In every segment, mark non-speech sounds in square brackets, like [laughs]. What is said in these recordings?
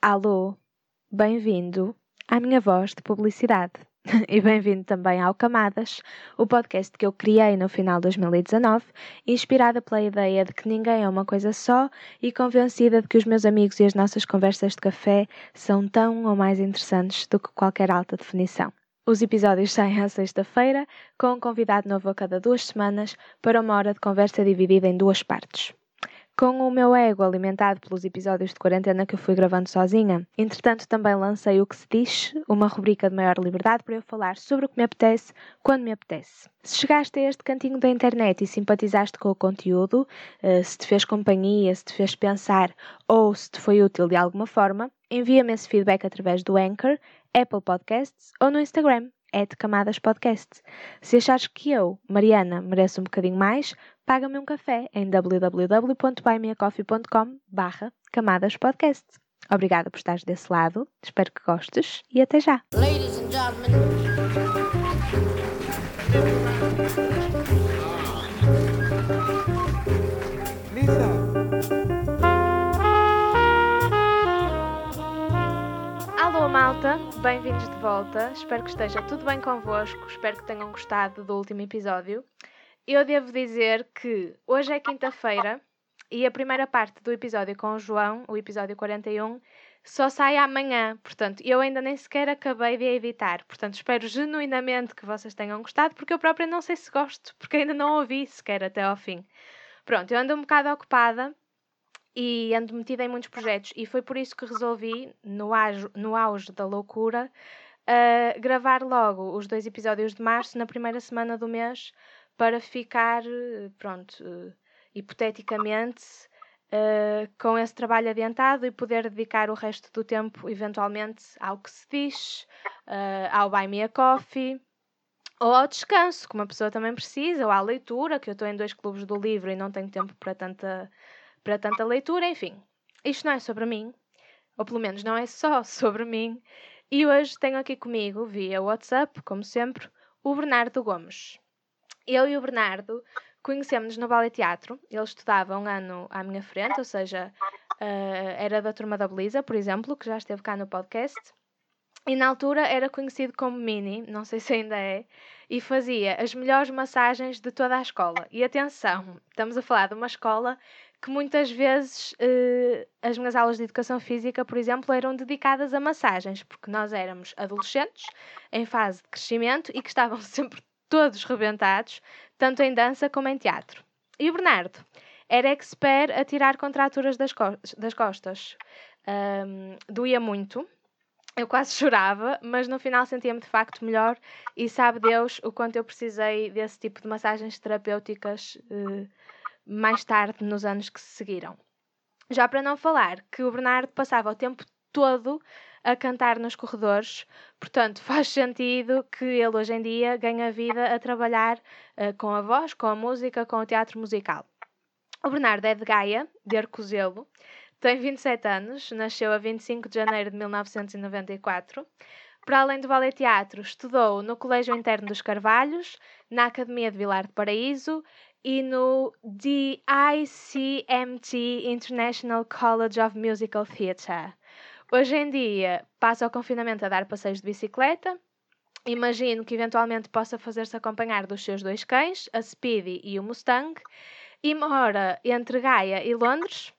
Alô, bem-vindo à minha voz de publicidade. [laughs] e bem-vindo também ao Camadas, o podcast que eu criei no final de 2019, inspirada pela ideia de que ninguém é uma coisa só e convencida de que os meus amigos e as nossas conversas de café são tão ou mais interessantes do que qualquer alta definição. Os episódios saem à sexta-feira, com um convidado novo a cada duas semanas, para uma hora de conversa dividida em duas partes com o meu ego alimentado pelos episódios de quarentena que eu fui gravando sozinha. Entretanto, também lancei o que se diz, uma rubrica de maior liberdade para eu falar sobre o que me apetece, quando me apetece. Se chegaste a este cantinho da internet e simpatizaste com o conteúdo, eh, se te fez companhia, se te fez pensar ou se te foi útil de alguma forma, envia-me esse feedback através do Anchor, Apple Podcasts ou no Instagram é de Camadas Podcast. Se achares que eu, Mariana, mereço um bocadinho mais, paga-me um café em www.buymeacoffee.com barra Camadas Podcast. Obrigada por estares desse lado, espero que gostes e até já! Ladies and gentlemen. Lisa. Alô malta, bem-vindos de volta. Espero que esteja tudo bem convosco. Espero que tenham gostado do último episódio. Eu devo dizer que hoje é quinta-feira e a primeira parte do episódio com o João, o episódio 41, só sai amanhã. Portanto, eu ainda nem sequer acabei de editar. Portanto, espero genuinamente que vocês tenham gostado, porque eu própria não sei se gosto, porque ainda não ouvi sequer até ao fim. Pronto, eu ando um bocado ocupada e ando metida em muitos projetos e foi por isso que resolvi, no auge, no auge da loucura, uh, gravar logo os dois episódios de março na primeira semana do mês para ficar, pronto, uh, hipoteticamente, uh, com esse trabalho adiantado e poder dedicar o resto do tempo, eventualmente, ao que se diz, uh, ao Buy Me a Coffee ou ao descanso, que uma pessoa também precisa, ou à leitura, que eu estou em dois clubes do livro e não tenho tempo para tanta, para tanta leitura, enfim. Isto não é sobre mim, ou pelo menos não é só [laughs] sobre mim. E hoje tenho aqui comigo, via WhatsApp, como sempre, o Bernardo Gomes eu e o Bernardo conhecemos-nos no Ballet Teatro. Ele estudava um ano à minha frente, ou seja, uh, era da turma da Belisa, por exemplo, que já esteve cá no podcast. E na altura era conhecido como Mini, não sei se ainda é, e fazia as melhores massagens de toda a escola. E atenção, estamos a falar de uma escola que muitas vezes uh, as minhas aulas de educação física, por exemplo, eram dedicadas a massagens, porque nós éramos adolescentes em fase de crescimento e que estavam [laughs] sempre todos rebentados, tanto em dança como em teatro. E o Bernardo era expert a tirar contraturas das, das costas. Um, doía muito, eu quase [laughs] chorava, mas no final sentia-me de facto melhor e sabe Deus o quanto eu precisei desse tipo de massagens terapêuticas uh, mais tarde, nos anos que se seguiram. Já para não falar que o Bernardo passava o tempo todo a cantar nos corredores. Portanto, [laughs] faz sentido que ele hoje em dia ganha vida a trabalhar uh, com a voz, com a música, com o teatro musical. O Bernardo é de Gaia, de Arcozelo, tem 27 anos, nasceu a 25 de janeiro de 1994. Para além do ballet teatro, estudou no Colégio Interno dos Carvalhos, na Academia de Vilar de Paraíso e no DICMT International College of Musical Theatre. Hoje em dia, passa o confinamento a dar passeios de bicicleta. Imagino que eventualmente possa fazer-se acompanhar dos seus dois cães, a Speedy e o Mustang, e mora entre Gaia e Londres,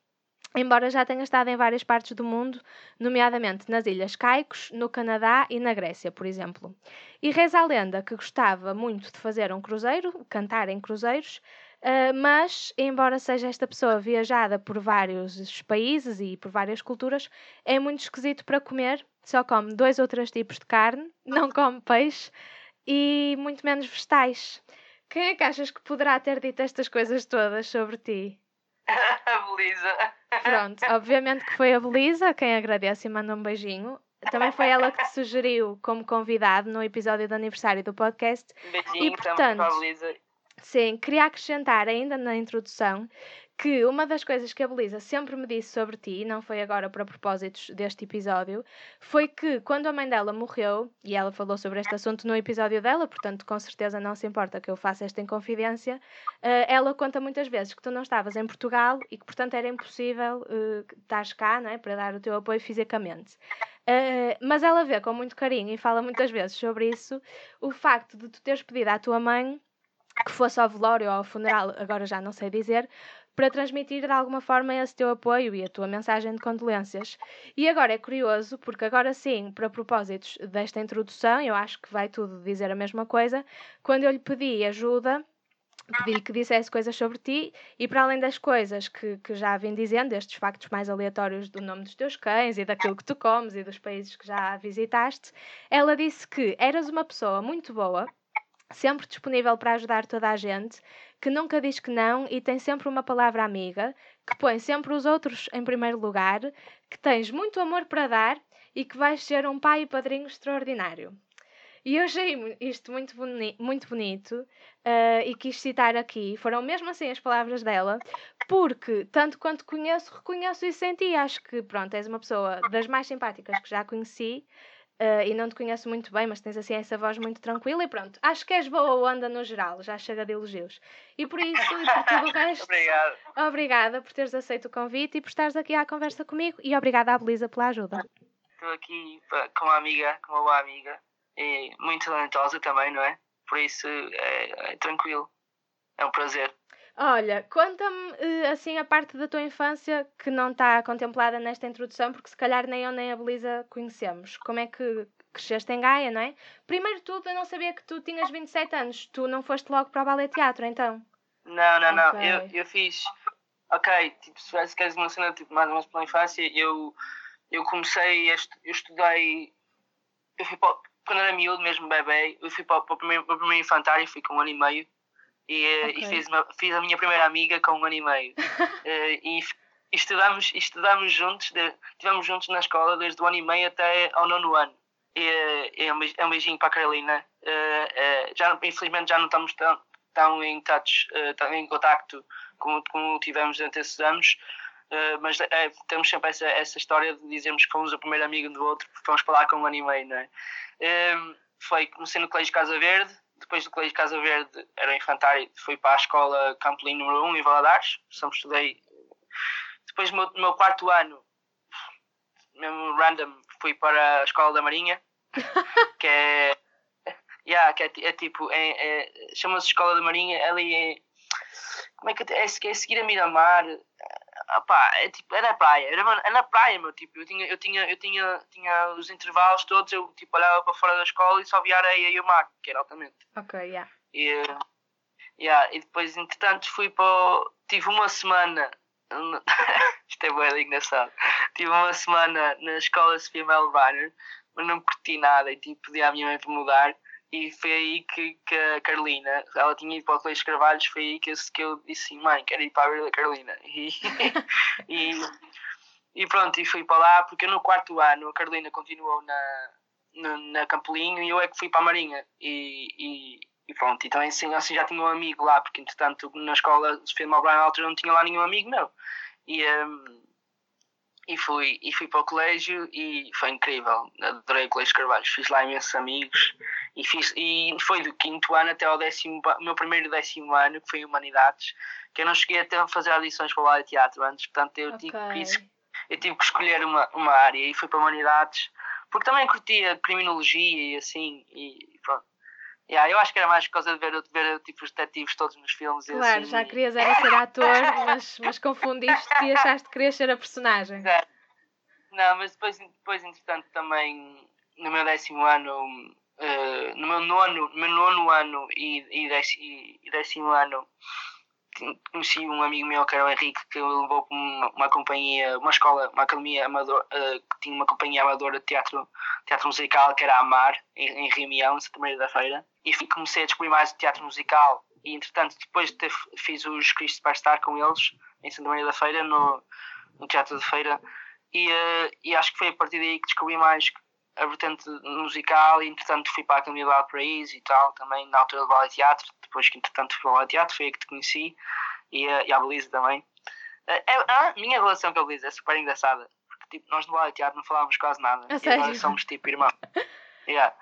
embora já tenha estado em várias partes do mundo, nomeadamente nas Ilhas Caicos, no Canadá e na Grécia, por exemplo. E reza a lenda que gostava muito de fazer um cruzeiro, cantar em cruzeiros, Uh, mas, embora seja esta pessoa viajada por vários países e por várias culturas, é muito esquisito para comer. Só come dois ou três tipos de carne, não come peixe e muito menos vegetais. Quem é que achas que poderá ter dito estas coisas todas sobre ti? [laughs] A Belisa. Pronto, obviamente que foi a Belisa, quem agradece e manda um beijinho. Também foi ela que te sugeriu como convidado no episódio de aniversário do podcast. Beijinho e, portanto, para a Belisa Sim, queria acrescentar ainda na introdução que uma das coisas que a Belisa sempre me disse sobre ti, não foi agora para propósitos deste episódio, foi que quando a mãe dela morreu, e ela falou sobre este assunto no episódio dela, portanto com certeza não se importa que eu faça esta inconfidência, uh, ela conta muitas vezes que tu não estavas em Portugal e que portanto era impossível uh, cá não é, para dar o teu apoio fisicamente. Uh, mas ela vê com muito carinho e fala muitas vezes sobre isso o facto de tu teres pedido à tua mãe que fosse ao velório ou ao funeral, agora já não sei dizer, para transmitir de alguma forma esse teu apoio e a tua mensagem de condolências. E agora é curioso, porque agora sim, para propósitos desta introdução, eu acho que vai tudo dizer a mesma coisa, quando eu lhe pedi ajuda, pedi-lhe que dissesse coisas sobre ti e para além das coisas que, que já vim dizendo, estes factos mais aleatórios do nome dos teus cães e daquilo que tu comes e dos países que já visitaste, ela disse que eras uma pessoa muito boa, sempre disponível para ajudar toda a gente, que nunca diz que não e tem sempre uma palavra amiga, que põe sempre os outros em primeiro lugar, que tens muito amor para dar e que vais ser um pai e padrinho extraordinário. E eu achei isto muito, boni muito bonito uh, e quis citar aqui. Foram mesmo assim as palavras dela, porque, tanto quanto conheço, reconheço e senti. Acho que, pronto, és uma pessoa das mais simpáticas que já conheci Uh, e não te conheço muito bem, mas tens assim essa voz muito tranquila e pronto. Acho que és boa onda no geral, já chega de elogios. E por isso, e por tudo o [laughs] resto. Obrigado. Obrigada por teres aceito o convite e por estares aqui à conversa comigo e obrigada à Belisa pela ajuda. Estou aqui com uma amiga, com uma boa amiga, e muito talentosa também, não é? Por isso é, é tranquilo. É um prazer. Olha, conta-me eh, assim a parte da tua infância que não está contemplada nesta introdução, porque se calhar nem eu nem a Belisa conhecemos. Como é que cresceste em Gaia, não é? Primeiro de tudo, eu não sabia que tu tinhas 27 anos. Tu não foste logo para o ballet teatro, então? Não, não, não. Okay. Eu, eu fiz. Ok, tipo, se queres uma cena tipo, mais ou menos pela infância, eu, eu comecei, a estu... eu estudei. Eu fui para, quando era miúdo, mesmo bebê, eu fui para, para, o primeiro, para o primeiro infantário, fui com um ano e meio e, eh, okay. e fiz, uma, fiz a minha primeira amiga com um ano e meio. uh, [laughs] e, e estudamos, estudamos juntos, de, estivemos juntos na escola desde o ano e meio até ao nono ano. E, eh, e é, um, é um beijinho para a Carolina. Uh, já, infelizmente já não estamos tão, tão em touch, tão em contacto como, como tivemos durante esses anos. Uh, mas é, temos sempre essa, essa história de dizermos que fomos o primeiro amigo do outro porque fomos lá com um ano e meio, não é? Uh, foi, comecei no Colégio Casa Verde, depois do Colégio Casa Verde, era infantário, fui para a escola Campolim número 1 em Valadares, sempre estudei. Depois, no meu, meu quarto ano, mesmo random, fui para a Escola da Marinha, [laughs] que é. Yeah, que é, é tipo, é, é chama-se Escola da Marinha, ali é. Como é que é? É, é seguir a Miramar, opá, é tipo, na praia, era, na praia, meu, tipo, eu tinha, eu tinha, eu tinha, tinha os intervalos todos, eu tipo olhava para fora da escola e só via areia e o mar, que era altamente. Ok, yeah. E, yeah, e depois, entretanto, fui para o, tive uma semana, [laughs] isto é bem engraçado, tive uma semana na escola Sofia Mel Runner, mas não curti nada e tipo, pedi à minha mãe para mudar e foi aí que, que a Carolina, ela tinha ido para o Colégio Carvalhos, foi aí que eu, que eu disse assim, mãe, quero ir para a Carolina. [laughs] E, e, e, pronto, e fui para lá, porque no quarto ano a Carolina continuou na, na, na Campolinho e eu é que fui para a Marinha. E, e, e pronto, então assim, assim já tinha um amigo lá, porque entretanto na escola Sofia Malbrán na altura não tinha lá nenhum amigo meu. E, um, e fui, e fui para o colégio e foi incrível. Adorei o Colégio Carvalho, fiz lá imensos amigos e, fiz, e foi do quinto ano até ao décimo, meu primeiro décimo ano, que foi Humanidades, que eu não cheguei a fazer audições para o de teatro antes, portanto eu, okay. tive, que, eu tive que escolher uma, uma área e fui para Humanidades, porque também curtia criminologia e assim, e. Yeah, eu acho que era mais por causa de ver, de ver tipo, os detetives todos nos filmes. Claro, assim, já querias era ser ator, [laughs] mas, mas confundiste e achaste que querias ser a personagem. É. Não, mas depois, depois, entretanto, também no meu décimo ano, uh, no meu nono, no meu nono ano e, e, décimo, e décimo ano, conheci um amigo meu que era o Henrique que levou para uma, uma companhia, uma escola, uma academia amadora, uh, que tinha uma companhia amadora de teatro, teatro musical que era a Amar, em, em Rimião, em Santa Maria da Feira. E comecei a descobrir mais de teatro musical e entretanto depois de ter, fiz os Cristo Superstar com eles em Santa Maria da Feira, no, no Teatro da Feira. E, uh, e acho que foi a partir daí que descobri mais a vertente musical e entretanto fui para a Academia do Paraíso e tal, também na altura do ballet teatro, depois que entretanto fui para o ballet teatro, foi aí que te conheci e, a, e a Belisa também. É, é, a minha relação com a Luísa é super engraçada. Tipo, nós no ballet teatro não falávamos quase nada. E agora somos tipo irmãos. yeah.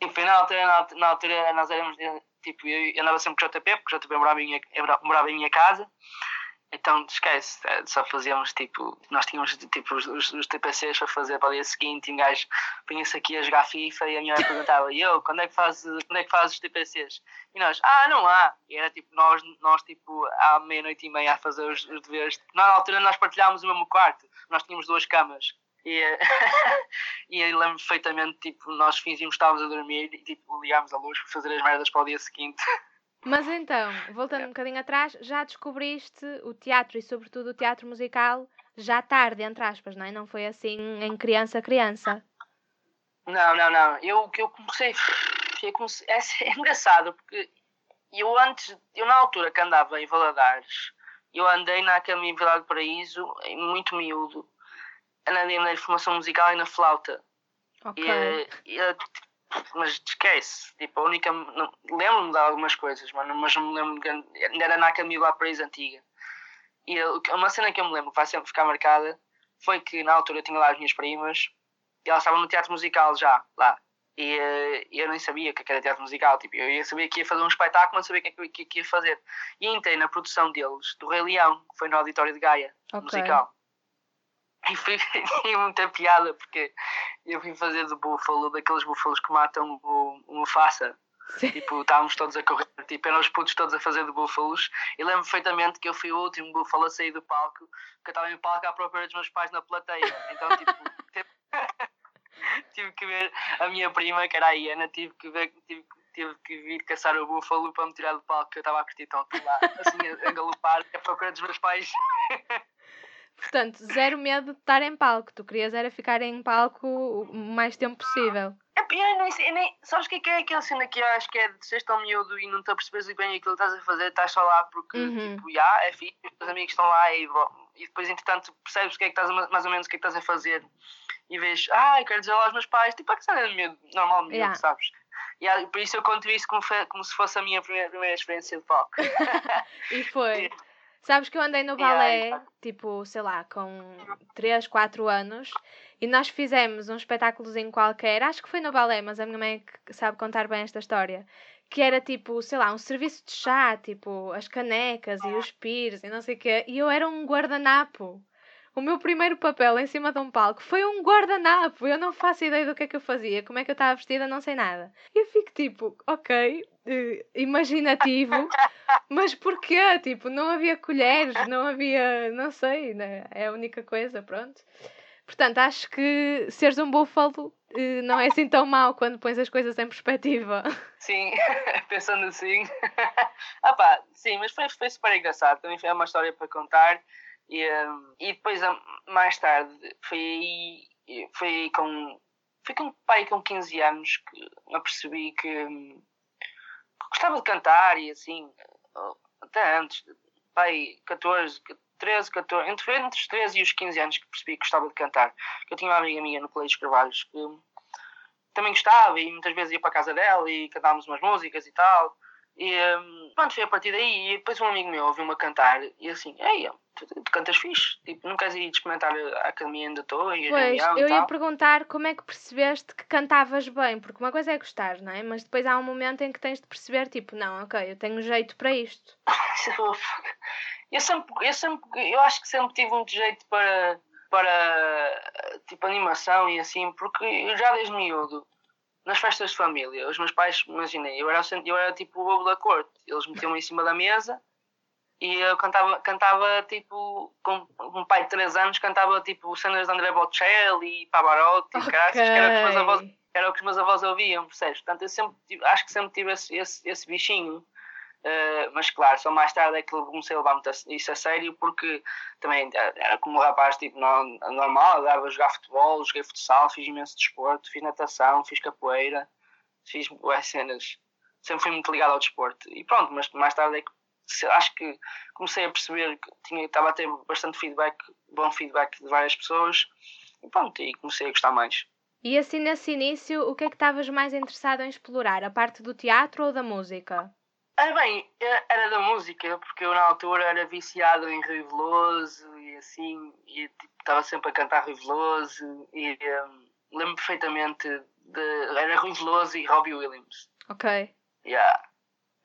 E tipo, na altura, na, na altura nós éramos tipo, eu andava sempre com o JP, porque o JP morava em minha, morava em minha casa. Então, esquece, é, só fazíamos tipo, nós tínhamos tipo os, os, os TPCs para fazer para o dia seguinte e um gajo punha-se aqui a jogar FIFA e a minha mãe perguntava, e eu, quando é que fazes, quando é que fazes os TPCs? E nós, ah, não há. E era tipo, nós, nós tipo, à meia-noite e meia a fazer os, os deveres. Na altura nós partilhávamos o mesmo quarto, nós tínhamos duas camas. E, [laughs] e lembro perfeitamente, tipo, nós fingimos que estávamos a dormir e tipo, ligámos a luz para fazer as merdas para o dia seguinte. [laughs] Mas então, voltando um bocadinho atrás, já descobriste o teatro e sobretudo o teatro musical já tarde, entre aspas, não é? Não foi assim em criança criança. Não, não, não. Eu que eu comecei, eu comecei é, é, engraçado porque eu antes, eu na altura que andava em Valadares, eu andei na Academia Vila do Paraíso, muito miúdo, andei na formação musical e na flauta. Ok. E, e, mas esquece. Tipo, a única. Lembro-me de algumas coisas, mano, mas não me lembro. De, ainda era na Camila lá Paris antiga. E uma cena que eu me lembro que vai sempre ficar marcada foi que na altura eu tinha lá as minhas primas e elas estavam no teatro musical já, lá. E uh, eu nem sabia que era teatro musical. Tipo, eu ia saber que ia fazer um espetáculo, mas sabia o que, é que, que, ia fazer. E entrei na produção deles, do Rei Leão, que foi no Auditório de Gaia, okay. musical. [laughs] E foi muita piada porque eu vim fazer de búfalo, daqueles búfalos que matam Mufasa. Sim. Tipo, estávamos todos a correr, tipo, eram os putos todos a fazer de búfalos. E lembro perfeitamente que eu fui o último búfalo a sair do palco, que eu estava em palco à procura dos meus pais na plateia. Então, tipo, [laughs] tive que ver a minha prima, que era a Iana, tive que ver, tive, tive que vir caçar o búfalo para me tirar do palco, que eu estava a curtir tanto lá, assim, a, a galopar, à procura dos meus pais. [laughs] Portanto, zero medo de estar em palco. Tu querias era ficar em palco o mais tempo possível. É, eu nem, eu nem, sabes o que é, que é aquela cena que eu acho que é de seres tão miúdo e não te apercebes bem aquilo que estás a fazer, estás só lá porque, uhum. tipo, já, é fixe, os teus amigos estão lá e, e depois, entretanto, percebes o que é que estás, mais ou menos o que é que estás a fazer e vês, ah, eu quero dizer lá aos meus pais, tipo, é que cena de medo, normal de medo, yeah. sabes? E por isso eu conto isso como, como se fosse a minha primeira, primeira experiência de palco. [laughs] e foi. [laughs] Sabes que eu andei no balé, tipo, sei lá, com 3, 4 anos, e nós fizemos um espetáculozinho qualquer, acho que foi no balé, mas a minha mãe é sabe contar bem esta história, que era tipo, sei lá, um serviço de chá, tipo, as canecas e os pires e não sei o quê, e eu era um guardanapo. O meu primeiro papel em cima de um palco foi um guardanapo. Eu não faço ideia do que é que eu fazia, como é que eu estava vestida, não sei nada. E eu fico tipo, ok, uh, imaginativo, [laughs] mas porquê? Tipo, não havia colheres, não havia, não sei, né? é a única coisa, pronto. Portanto, acho que seres um búfalo uh, não é assim tão mau quando pões as coisas em perspectiva. [laughs] Sim, [laughs] pensando assim. ah pá, sim, mas foi, foi super engraçado. Também foi uma história para contar. E, um, e depois, mais tarde, foi aí, foi aí com. Foi com pai com 15 anos que me apercebi que, hum, que gostava de cantar e assim, até antes, pai, 14, 13, 14, entre, entre os 13 e os 15 anos que percebi que gostava de cantar. Eu tinha uma amiga minha no Colégio Carvalhos que também gostava e muitas vezes ia para a casa dela e cantávamos umas músicas e tal. E pronto, foi a partir daí. E depois um amigo meu ouviu-me cantar e assim, ei, tu, tu, cantas fixe. Tipo, não queres ir experimentar a academia onde estou? E pois, eu ia perguntar como é que percebeste que cantavas bem, porque uma coisa é gostar, não é? Mas depois há um momento em que tens de perceber, tipo, não, ok, eu tenho jeito para isto. [laughs] eu sempre, eu sempre, eu acho que sempre tive muito jeito para, para tipo, animação e assim, porque eu já desde miúdo nas festas de família, os meus pais, imaginei, eu era, eu era tipo o bobo da corte, eles metiam-me em cima da mesa e eu cantava, cantava tipo, com um pai de 3 anos, cantava tipo cenas de André Bocelli e Pavarotti, okay. que era o que avós, era o que os meus avós ouviam, percebes? Portanto, eu sempre, acho que sempre tive esse, esse, esse bichinho. Uh, mas claro, só mais tarde é que comecei a levar muito isso a sério porque também era como um rapaz tipo, normal, dava a jogar futebol, joguei futsal, fiz imenso desporto, fiz natação, fiz capoeira, fiz boas cenas. Sempre fui muito ligado ao desporto. E pronto, mas mais tarde é que acho que comecei a perceber que tinha, estava a ter bastante feedback, bom feedback de várias pessoas e pronto, e comecei a gostar mais. E assim nesse início, o que é que estavas mais interessado em explorar? A parte do teatro ou da música? Ah, bem, era da música, porque eu na altura era viciado em Rui Veloso e assim, e tipo, estava sempre a cantar Rui Veloso e um, lembro perfeitamente de. Era Rui Veloso e Robbie Williams. Ok. Yeah.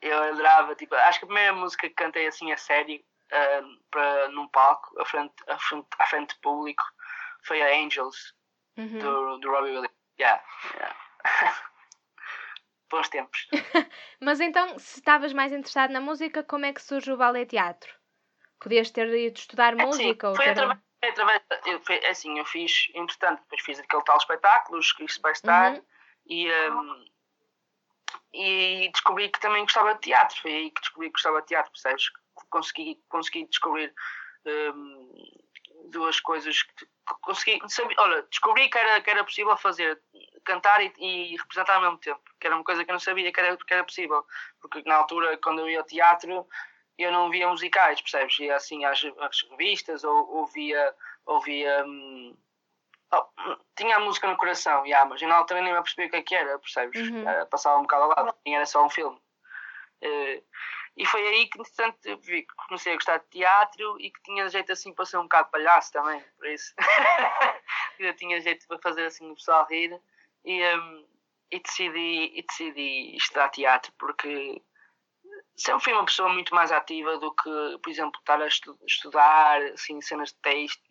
Eu adorava, tipo, acho que a primeira música que cantei assim a sério, uh, para, num palco, à frente, à, frente, à frente de público, foi a Angels, uhum. do, do Robbie Williams. Yeah, yeah. [laughs] Bons tempos. [laughs] Mas então, se estavas mais interessado na música, como é que surge o ballet teatro? Podias ter ido estudar é, música? Sim, ou foi ter... através, foi através eu, é assim, eu fiz, entretanto, depois fiz aquele tal espetáculo, os Cristo vai estar, uhum. e, um, e descobri que também gostava de teatro. Foi aí que descobri que gostava de teatro, percebes? Consegui, consegui descobrir um, duas coisas que consegui saber, olha, descobri que era, que era possível fazer cantar e, e, representar ao mesmo tempo, que era uma coisa que eu não sabia que era, que era possível, porque na altura, quando eu ia ao teatro, eu não via musicais, percebes? Ia assim às, revistas, ou ouvia. ouvia hum, oh, tinha a música no coração, yeah, mas na altura nem me apercebi o que, é que era, percebes? Uhum. Uh, passava um bocado ao lado, era só um filme. Uh, e foi aí que, entretanto, vi que comecei a gostar de teatro e que tinha jeito assim para ser um bocado palhaço também, por isso. [laughs] eu tinha jeito para fazer assim o pessoal rir e, um, e, decidi, e decidi estudar teatro porque sempre fui uma pessoa muito mais ativa do que, por exemplo, estar a estu estudar assim, cenas de texto.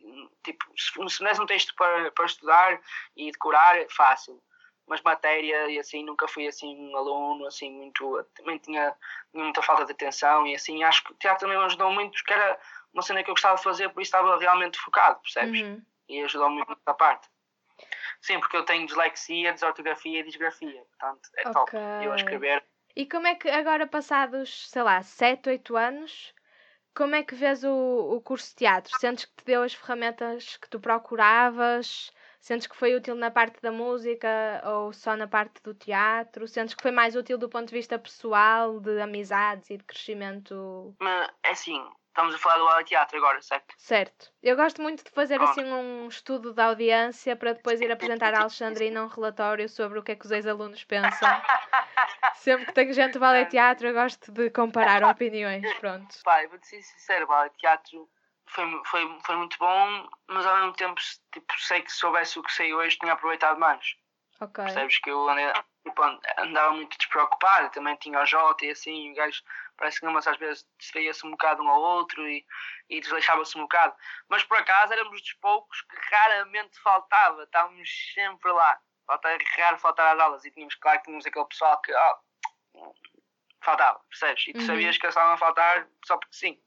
Tipo, se é um texto para, para estudar e decorar, fácil. Mas matéria e assim, nunca fui assim um aluno, assim, muito. Também tinha, tinha muita falta de atenção e assim, acho que o teatro também me ajudou muito, porque era uma cena que eu gostava de fazer, por isso estava realmente focado, percebes? Uhum. E ajudou muito nessa parte. Sim, porque eu tenho dislexia, desortografia e disgrafia. Portanto, é okay. top. Eu a escrever. E como é que agora, passados, sei lá, 7, 8 anos, como é que vês o, o curso de teatro? Sentes que te deu as ferramentas que tu procuravas? Sentes que foi útil na parte da música ou só na parte do teatro? Sentes que foi mais útil do ponto de vista pessoal, de amizades e de crescimento? Mas, é assim, Estamos a falar do aula de teatro agora, certo? Certo. Eu gosto muito de fazer assim um estudo da audiência para depois ir apresentar a Alexandrina um relatório sobre o que é que os ex-alunos pensam. [laughs] Sempre que tenho gente do ballet teatro, eu gosto de comparar opiniões. Pronto. Pai, vou-te ser sincero, o ballet teatro foi, foi, foi muito bom, mas ao mesmo tempo, tipo, sei que se soubesse o que sei hoje, tinha aproveitado mais. Ok. Percebes que eu andei, tipo, andava muito despreocupado, também tinha o Jota e assim, o gajo parece que não, mas às vezes distraía-se um bocado um ao outro e, e desleixava-se um bococado. Mas por acaso éramos dos poucos que raramente faltava, estávamos sempre lá. Faltava raro faltar às aulas e tínhamos, claro que tínhamos aquele pessoal que oh, faltava, percebes? E tu uhum. sabias que eles estavam a faltar só porque sim.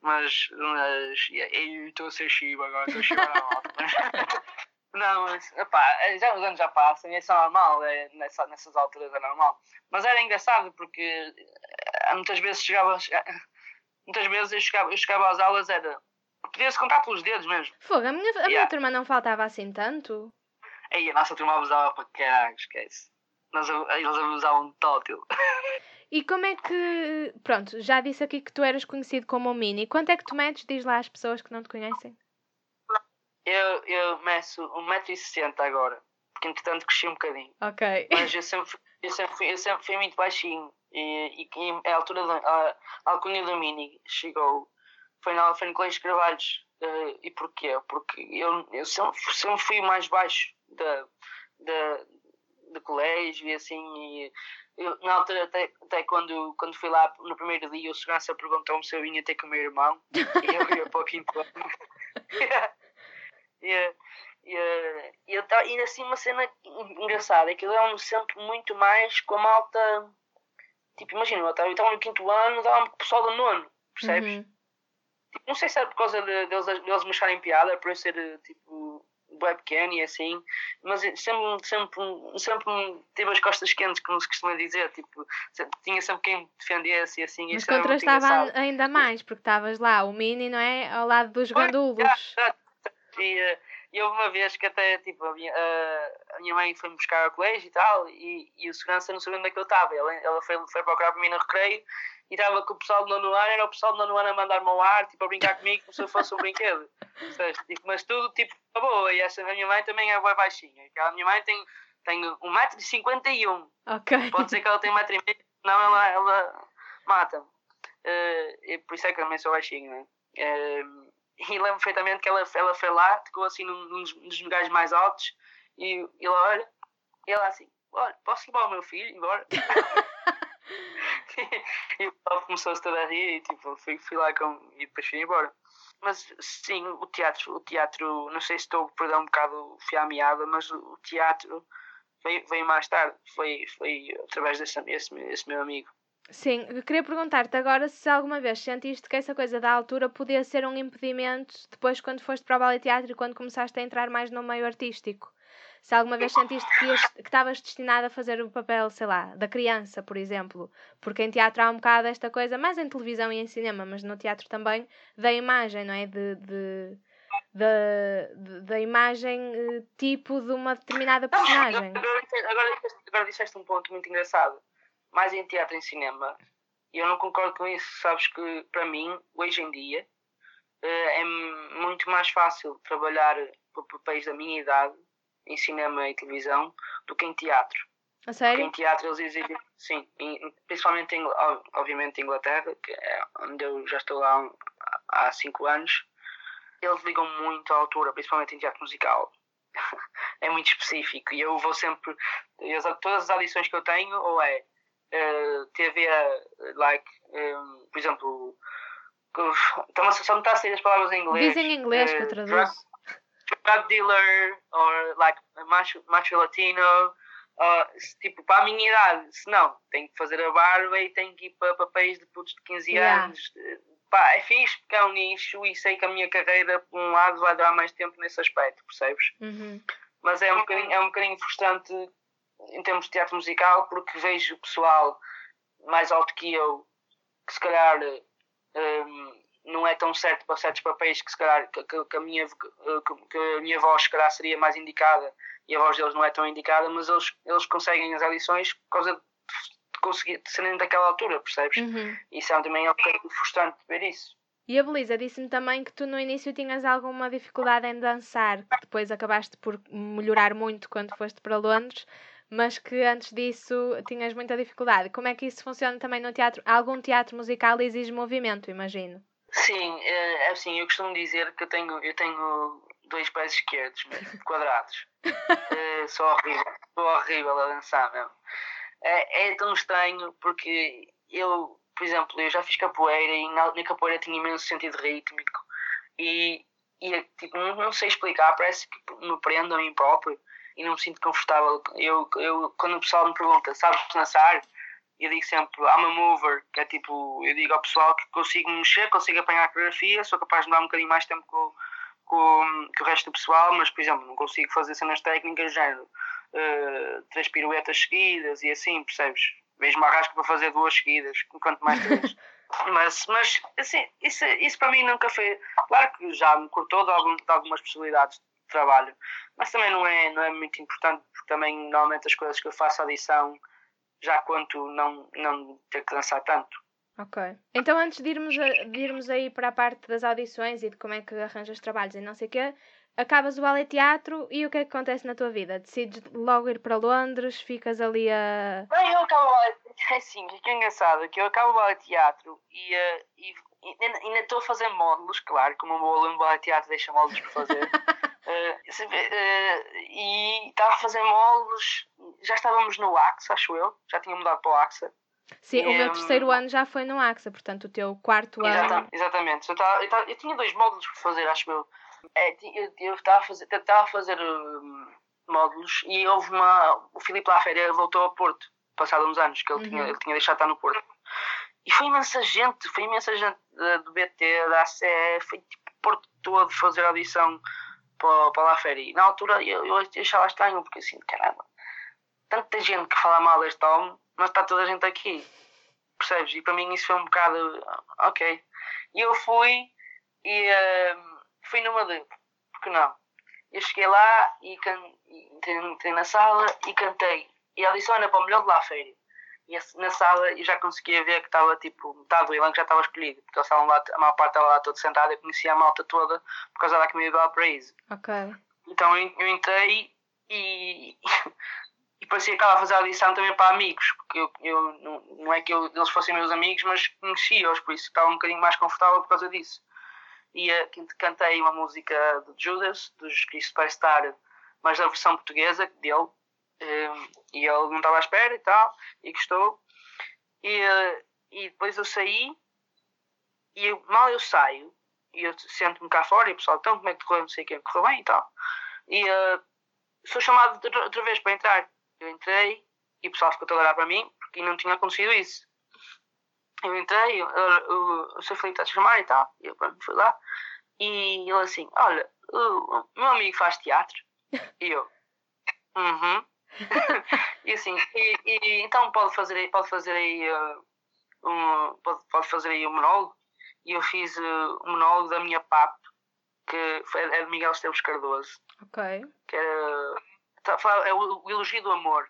Mas, mas eu estou a ser chivo agora, estou a chivar a volta. [laughs] Não, mas epá, já os anos já passam e isso é normal, é, nessa, nessas alturas é normal. Mas era engraçado porque eh, muitas vezes chegava, [laughs] muitas vezes eu chegava, eu chegava às aulas, era. Podia-se contar pelos dedos mesmo. Fogo, a minha, a yeah. minha turma não faltava assim tanto. Aí a nossa turma abusava para caralho, esquece. Nós, eles abusavam de tótil. [laughs] E como é que. Pronto, já disse aqui que tu eras conhecido como o Mini. Quanto é que tu metes? Diz lá às pessoas que não te conhecem. Eu, eu meço 1,60m agora, porque entretanto cresci um bocadinho. Ok. Mas eu sempre, eu sempre, fui, eu sempre fui muito baixinho. E, e, e a altura da a, a alcunha do Mini chegou, foi, na, foi no Colégio Carvalhos. Uh, e porquê? Porque eu, eu sempre, sempre fui mais baixo da, da, do colégio e assim. E eu, na altura, até, até quando, quando fui lá no primeiro dia, o segurança perguntou-me se eu vinha ter com o meu irmão. e eu ia para o quinto ano. [laughs] [laughs] E, e, e, e assim uma cena engraçada é que dava-me sempre muito mais com a malta. Tipo, imagina, eu estava no quinto ano, dava-me com o pessoal do nono, percebes? Uhum. Tipo, não sei se era por causa de, deles, deles me acharem piada, por eu ser tipo bem pequeno e assim, mas sempre, sempre, sempre tive as costas quentes, como se costuma dizer, tipo, tinha sempre quem me defendesse e assim. Mas contrastava ainda mais, porque estavas lá, o Mini, não é? Ao lado dos gandulos. E houve uma vez que até tipo, a, minha, a minha mãe foi-me buscar ao colégio e tal, e, e o segurança não sabia onde é que eu estava. Ela, ela foi, foi procurar para mim no recreio e estava com o pessoal do nono ano, era o pessoal do nono ano a mandar-me ao ar, tipo, a brincar comigo como se eu fosse um brinquedo. [laughs] Tipo, mas tudo tipo, a boa. E essa, a minha mãe também é boa baixinha. A minha mãe tem, tem 1,51m. Ok. Pode ser que ela tenha 1,5m, não, ela, ela mata-me. Uh, por isso é que também sou baixinho, né? Uh, e lembro perfeitamente que ela, ela foi lá, ficou assim num, num dos lugares mais altos e ele olha, e ela assim, olha, posso levar o meu filho embora? [laughs] e o começou-se toda a rir e tipo, fui, fui lá com, e depois fui embora. Mas sim, o teatro, o teatro, não sei se estou a perder um bocado fio à meada, mas o teatro veio, veio mais tarde, foi, foi através desse, esse, esse meu amigo. Sim, queria perguntar-te agora se alguma vez sentiste que essa coisa da altura podia ser um impedimento depois quando foste para o ballet teatro e quando começaste a entrar mais no meio artístico. Se alguma vez sentiste que, estavas destinada a fazer o papel, sei lá, da criança, por exemplo. Porque em teatro há um bocado esta coisa, mais em televisão e em cinema, mas no teatro também, da imagem, não é? De, de, de, da imagem eh, tipo de uma determinada personagem. Agora, agora, agora disseste um ponto muito engraçado mais em teatro e em cinema. E eu não concordo com isso. Sabes que, para mim, hoje em dia, eh, é muito mais fácil trabalhar para papéis da minha idade em cinema e televisão do que em teatro. A sério? Porque em teatro eles exigem, sim, principalmente em, obviamente em Inglaterra, que é onde eu já estou lá há cinco anos, eles ligam muito à altura, principalmente em teatro musical. [laughs] é muito específico e eu vou sempre, todas as audições que eu tenho, ou é uh, TV, like, um, por exemplo, então, só me está a sair as palavras em inglês. Dizem em inglês que eu traduzo. Drug, drug dealer, or like macho, macho latino, uh, tipo, para a minha idade, se não, tenho que fazer a barba e tenho que ir para papéis de putos de 15 yeah. anos. Pá, é fixe porque é um nicho e sei que a minha carreira, por um lado, vai durar mais tempo nesse aspecto, percebes? Uhum. Mas é um, bocadinho, é um bocadinho frustrante em termos de teatro musical, porque vejo o pessoal mais alto que eu, que se calhar um, não é tão certo para certos papéis que se calhar que, que, a, minha, que, que, a minha voz se calhar seria mais indicada e a voz deles não é tão indicada, mas eles, eles conseguem as audições por causa de, conseguir de serem daquela altura, percebes? Uhum. Isso é também é um bocadinho frustrante ver isso. E a Belisa disse-me também que tu no início tinhas alguma dificuldade em dançar, que depois acabaste por melhorar muito quando foste para Londres, mas que antes disso tinhas muita dificuldade. Como é que isso funciona também no teatro? Algum teatro musical exige movimento, imagino. Sim, é, é assim, eu costumo dizer que eu tenho, eu tenho dois pés esquerdos, quadrados. é, [laughs] sou horrível, sou horrível a dançar mesmo. É, é tão estranho porque eu, por exemplo, eu já fiz capoeira e na, na capoeira tinha imenso sentido rítmico e, e tipo, não, não sei explicar, parece que me prendo a mim próprio e não me sinto confortável. Eu, eu, quando o pessoal me pergunta, sabes dançar? Eu digo sempre, I'm a mover, que é tipo, eu digo ao pessoal que consigo mexer, consigo apanhar a coreografia, sou capaz de dar um bocadinho mais tempo com, com, com o resto do pessoal, mas, por exemplo, não consigo fazer cenas técnicas, género, uh, três piruetas seguidas e assim, percebes? Uma rasca para fazer duas seguidas, enquanto mais três. [laughs] mas, mas assim, isso, isso para mim nunca foi. Claro que já me cortou de, algum, de algumas possibilidades trabalho. Mas também não é, não é muito importante, porque também normalmente as coisas que eu faço audição já quanto não, não ter que dançar tanto. Ok. Então antes de irmos, a, de irmos aí para a parte das audições e de como é que arranjas trabalhos e não sei o quê, acabas o ballet teatro e o que é que acontece na tua vida? Decides logo ir para Londres, ficas ali a. Bem, eu acabo o ballet. [laughs] É assim, que é engraçado, que eu acabo o ballet teatro e, uh, e, e ainda estou a fazer módulos, claro, como um bom aluno de ballet teatro deixa módulos para fazer. [laughs] Uh, e estava a fazer moldes, já estávamos no AXA, acho eu, já tinha mudado para o AXA. Sim, e, o meu terceiro um, ano já foi no AXA, portanto o teu quarto ano. Exatamente, eu, tava, eu, tava, eu, tinha dois módulos para fazer, acho eu. É, eu estava a fazer, estava a fazer um, módulos e houve uma. O Filipe Laféria voltou ao Porto, passado uns anos, que ele, uhum. tinha, ele tinha deixado de estar no Porto. E foi imensa gente, foi imensa gente do BT, da ACE, foi tipo Porto todo fazer audição para, para lá férias. Na altura eu, eu achava estranho, porque assim, caramba, tanta gente que fala mal deste homem, mas está toda a gente aqui. Percebes? E para mim isso foi um bocado. Ok. E eu fui e uh, fui numa de. Porque não? Eu cheguei lá e can, entrei, na sala e cantei. E ela disse: Olha, para o melhor de lá férias. E na sala eu já conseguia ver que estava tipo metade do elenco já estava escolhido, porque eles estavam lá, a maior parte estava lá toda sentada, eu conhecia a malta toda por causa da comida do Paraíso. Ok. Então eu, eu entrei e, [laughs] e depois assim, acaba a fazer a audição também para amigos, porque eu, eu não, não é que eu, eles fossem meus amigos, mas conhecia-os, por isso estava um bocadinho mais confortável por causa disso. E uh, cantei uma música de Judas, dos Cristo Superstar, mas da versão portuguesa dele, eh, e ele não estava à espera e tal, e gostou. E, uh, e depois eu saí, e eu, mal eu saio, e eu sento-me cá fora, e o pessoal, então como é que correu, não sei o que, correu bem e tal. E uh, sou chamado outra vez para entrar. Eu entrei e o pessoal ficou a olhar para mim porque não tinha acontecido isso. Eu entrei, o, o, o Sr. Felipe está a chamar e tal. E eu pronto, fui lá. E ele assim: Olha, o, o meu amigo faz teatro. E eu: Uhum. [laughs] e assim, e, e, então pode fazer, pode fazer aí uh, um, pode, pode fazer aí um monólogo. E eu fiz uh, um monólogo da minha PAP, que foi, é de Miguel Esteves Cardoso. Ok. Que era Tá é o, o elogio do amor.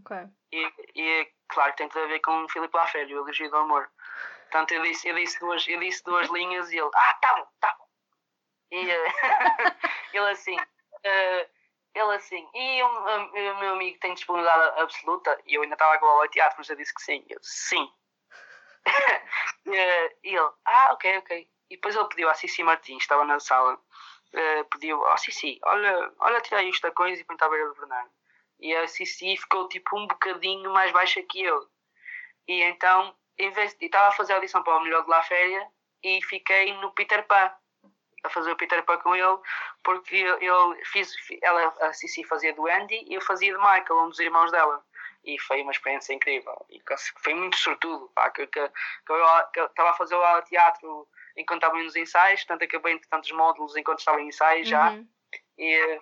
Ok. E, e claro que tem tudo a ver com o Filipe Lafélio, o elogio do amor. Portanto, eu disse, eu disse, duas, eu disse duas linhas e ele, ah, tá bom, tá bom. E uh, [laughs] ele assim, uh, ele assim, e o, meu amigo tem disponibilidade absoluta? E eu ainda estava com o teatro, mas eu disse que sim. Eu, sim. [laughs] e, uh, e ele, ah, ok, ok. E depois ele pediu à Cici Martins, estava na sala, uh, pediu, ó oh, Cici, olha, olha tirar isto da coisa e põe à beira do Bernardo. E a Cici ficou tipo um bocadinho mais baixa que eu. E então, em vez de, estava a fazer a audição para o melhor de La Féria e fiquei no Peter Pan a fazer o Peter Pan com ele porque eu, fiz ela a Cici fazia do Andy e eu fazia de Michael um dos irmãos dela e foi uma experiência incrível e foi muito sortudo pá, que, que, que eu estava a fazer o teatro enquanto estava nos ensaios, portanto acabei em tantos módulos enquanto estava em ensaios já. Uhum. E,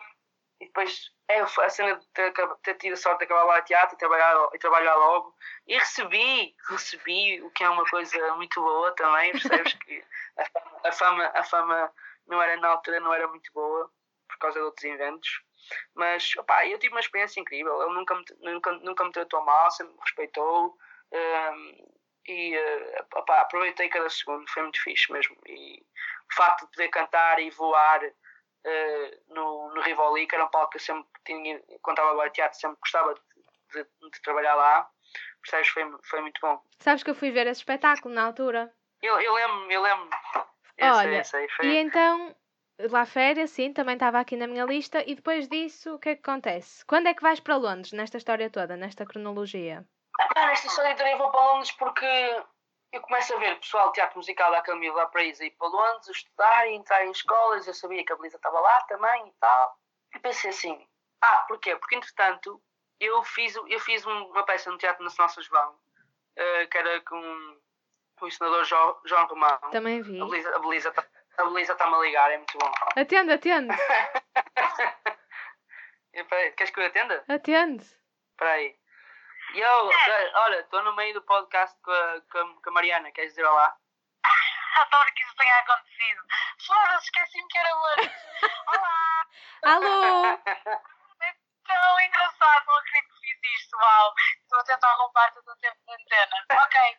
e depois é a cena de ter, ter tido a sorte de acabar lá a teatro e trabalhar, e trabalhar logo. E recebi, recebi, o que é uma coisa muito boa também, percebes [laughs] que a fama, a fama, a fama não era na altura, não era muito boa por causa de outros inventos. Mas opa, eu tive uma experiência incrível. Ele nunca me, nunca, nunca me tratou mal, sempre me respeitou. Um, e uh, opá, aproveitei cada segundo, foi muito fixe mesmo. E o facto de poder cantar e voar uh, no, no Rivoli, que era um palco que eu sempre tinha, quando estava a teatro, sempre gostava de, de, de, trabalhar lá, percebes? Foi, foi muito bom. Sabes que eu fui ver esse espetáculo na altura? Eu, eu lembro, eu lembro. Olha, esse, foi... e então lá férias, sim, também estava aqui na minha lista. E depois disso, o que é que acontece? Quando é que vais para Londres, nesta história toda, nesta cronologia? Ah, nesta história também vou para Londres porque eu começo a ver pessoal de teatro musical da Camila para ir para Londres, estudar e entrar em escolas. Eu sabia que a Belisa estava lá também e tal. E pensei assim: ah, porquê? Porque entretanto eu fiz, eu fiz uma peça no Teatro Nacional São João, uh, que era com o ensinador João, João Romão. Também vi. A Belisa, a Belisa, tá, a Belisa está-me a ligar, é muito bom. Atende, atende. [laughs] Queres que eu atenda? Atende. Espera aí. E eu, é. olha, estou no meio do podcast com a, com a Mariana, queres dizer olá? [laughs] Adoro que isso tenha acontecido. Flora, esqueci-me que era hoje. [laughs] Olá! Alô! É tão engraçado, não acredito que fiz isto, uau! Estou a tentar roubar todo o tempo da antena. Ok.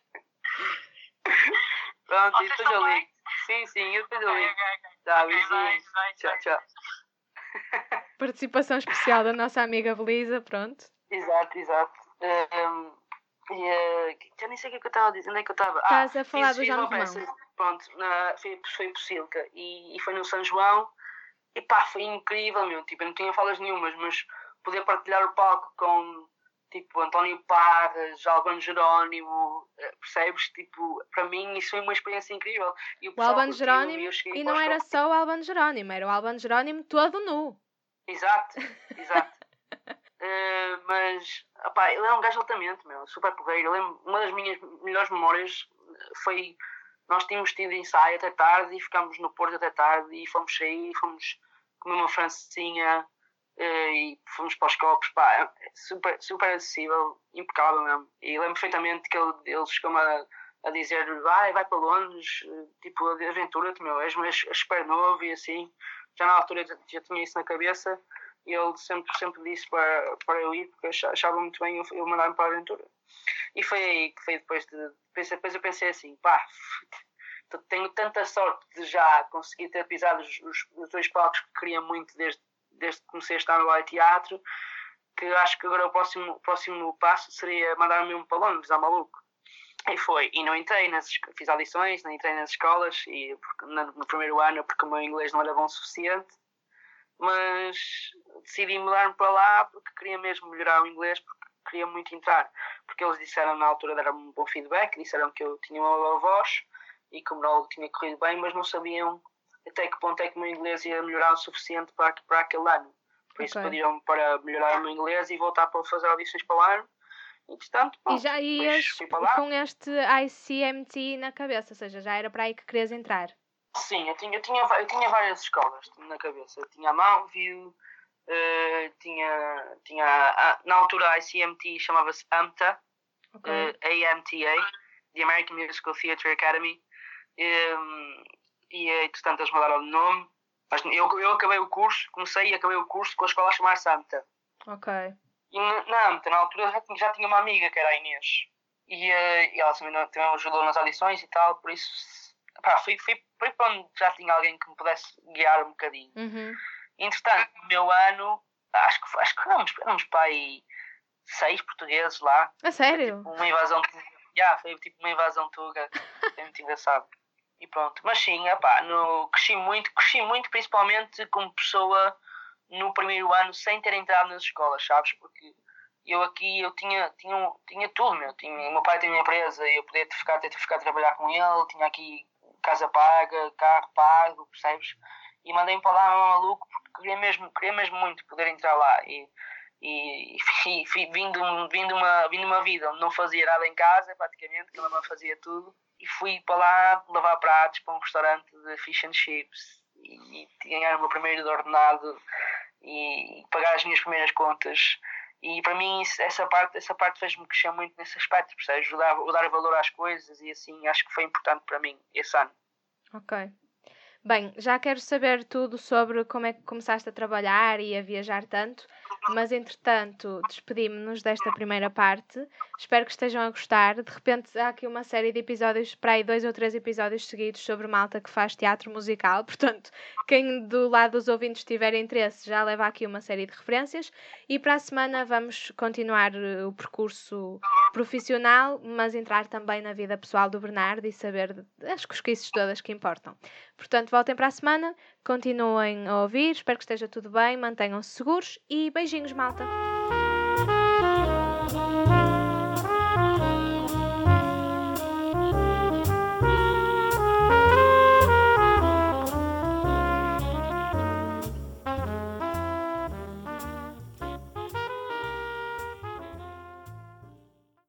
Pronto, e depois eu ligo. Sim, sim, eu depois eu ligo. Tá, beijinhos. Tchau, tchau. [laughs] Participação especial da nossa amiga Belisa, pronto. Exato, exato. Um, e, uh, já nem sei o que, é que eu estava a dizer, onde é que eu estava? Ah, Estás ah, a falar fiz, do João Romão. Pronto, na, foi, foi por Silca e, e foi no São João e pá, foi incrível, meu. Tipo, eu não tinha falas nenhumas, mas poder partilhar o palco com tipo António Parras, Albano Jerónimo, eh, percebes? Tipo, para mim isso foi uma experiência incrível. E o, o Albano Jerónimo, e, e não era só o Albano Jerónimo, era o Albano Jerónimo todo nu. Exato, [laughs] exato. uh, mas Opá, ele é um gajo altamente, meu, super porreiro. Eu lembro, uma das minhas melhores memórias foi. Nós tínhamos tido ensaio até tarde e ficámos no Porto até tarde e fomos sair, fomos comer uma francesinha eh, e fomos para os copos, pá, super, super acessível, impecável mesmo. E lembro perfeitamente que ele, ele chegou-me a, a dizer: vai, vai para Londres, tipo, aventura-te, meu, és, és, és super novo e assim. Já na altura já, já tinha isso na cabeça e ele sempre, sempre disse para, para eu ir, porque achava muito bem eu, eu mandar-me para a aventura. E foi aí que foi depois de. Depois eu pensei assim, pá, tenho tanta sorte de já conseguir ter pisado os, os, os dois palcos que queria muito desde, desde que comecei a estar no Live Teatro. que acho que agora o próximo, próximo passo seria mandar-me um para Londres, ao maluco. E foi, e não entrei, nas, fiz audições, não entrei nas escolas, e no primeiro ano, porque o meu inglês não era bom o suficiente, mas decidi mudar-me para lá porque queria mesmo melhorar o inglês, porque queria muito entrar. Porque eles disseram na altura, deram um bom feedback, disseram que eu tinha uma boa voz e que o monólogo tinha corrido bem, mas não sabiam até que ponto é que o meu inglês ia melhorar o suficiente para, para aquele ano. Por isso okay. pediram-me para melhorar o meu inglês e voltar para fazer audições para o ano. Entretanto, e já ias com este ICMT na cabeça, ou seja, já era para aí que querias entrar? Sim, eu tinha, eu tinha, eu tinha várias escolas na cabeça. Eu tinha a Mount View, uh, tinha, tinha a, na altura a ICMT chamava-se AMTA, okay. uh, eh, AMTA, The American Musical Theatre Academy. Um, ehm, e entretanto eles mudaram de nome. Mas eu, eu acabei o curso, comecei e acabei o curso com a escola a chamar-se AMTA. Ok. E na AMTA, na altura, já, já tinha uma amiga que era a Inês. E, e ela também, também ajudou nas audições e tal, por isso pá, fui, fui, fui para onde já tinha alguém que me pudesse guiar um bocadinho. Uhum. Entretanto, no meu ano, acho que, acho que éramos, éramos para aí seis portugueses lá. A sério? Tipo uma invasão yeah, foi tipo uma invasão tuga. [laughs] Foi muito engraçado. E pronto. Mas sim, epá, no, cresci muito, cresci muito principalmente como pessoa no primeiro ano sem ter entrado nas escolas, sabes? Porque eu aqui eu tinha, tinha, tinha tudo, meu. Tinha, meu pai tinha uma empresa eu podia ter ficado, ter ficado a trabalhar com ele, tinha aqui casa paga, carro pago, percebes? E mandei-me para lá um maluco porque queria mesmo, queria mesmo muito poder entrar lá. E, e, [laughs] e, e vindo, vindo, uma, vindo uma vida onde não fazia nada em casa, praticamente, que a mamãe fazia tudo, e fui para lá lavar pratos para um restaurante de fish and chips e, e ganhar o meu primeiro ordenado e pagar as minhas primeiras contas. E para mim essa parte, essa parte fez-me crescer muito nesse aspecto, percebes? Ajudar, dar valor às coisas e assim acho que foi importante para mim esse ano. Ok. Bem, já quero saber tudo sobre como é que começaste a trabalhar e a viajar tanto, mas entretanto despedimos-nos desta primeira parte. Espero que estejam a gostar. De repente há aqui uma série de episódios, para aí dois ou três episódios seguidos sobre malta que faz teatro musical. [laughs] Portanto, quem do lado dos ouvintes tiver interesse já leva aqui uma série de referências. E para a semana vamos continuar eh, o percurso profissional, mas entrar também na vida pessoal do Bernardo e saber as cosquices todas que importam. Portanto, voltem para a semana, continuem a ouvir, espero que esteja tudo bem, mantenham-se seguros e beijinhos, malta!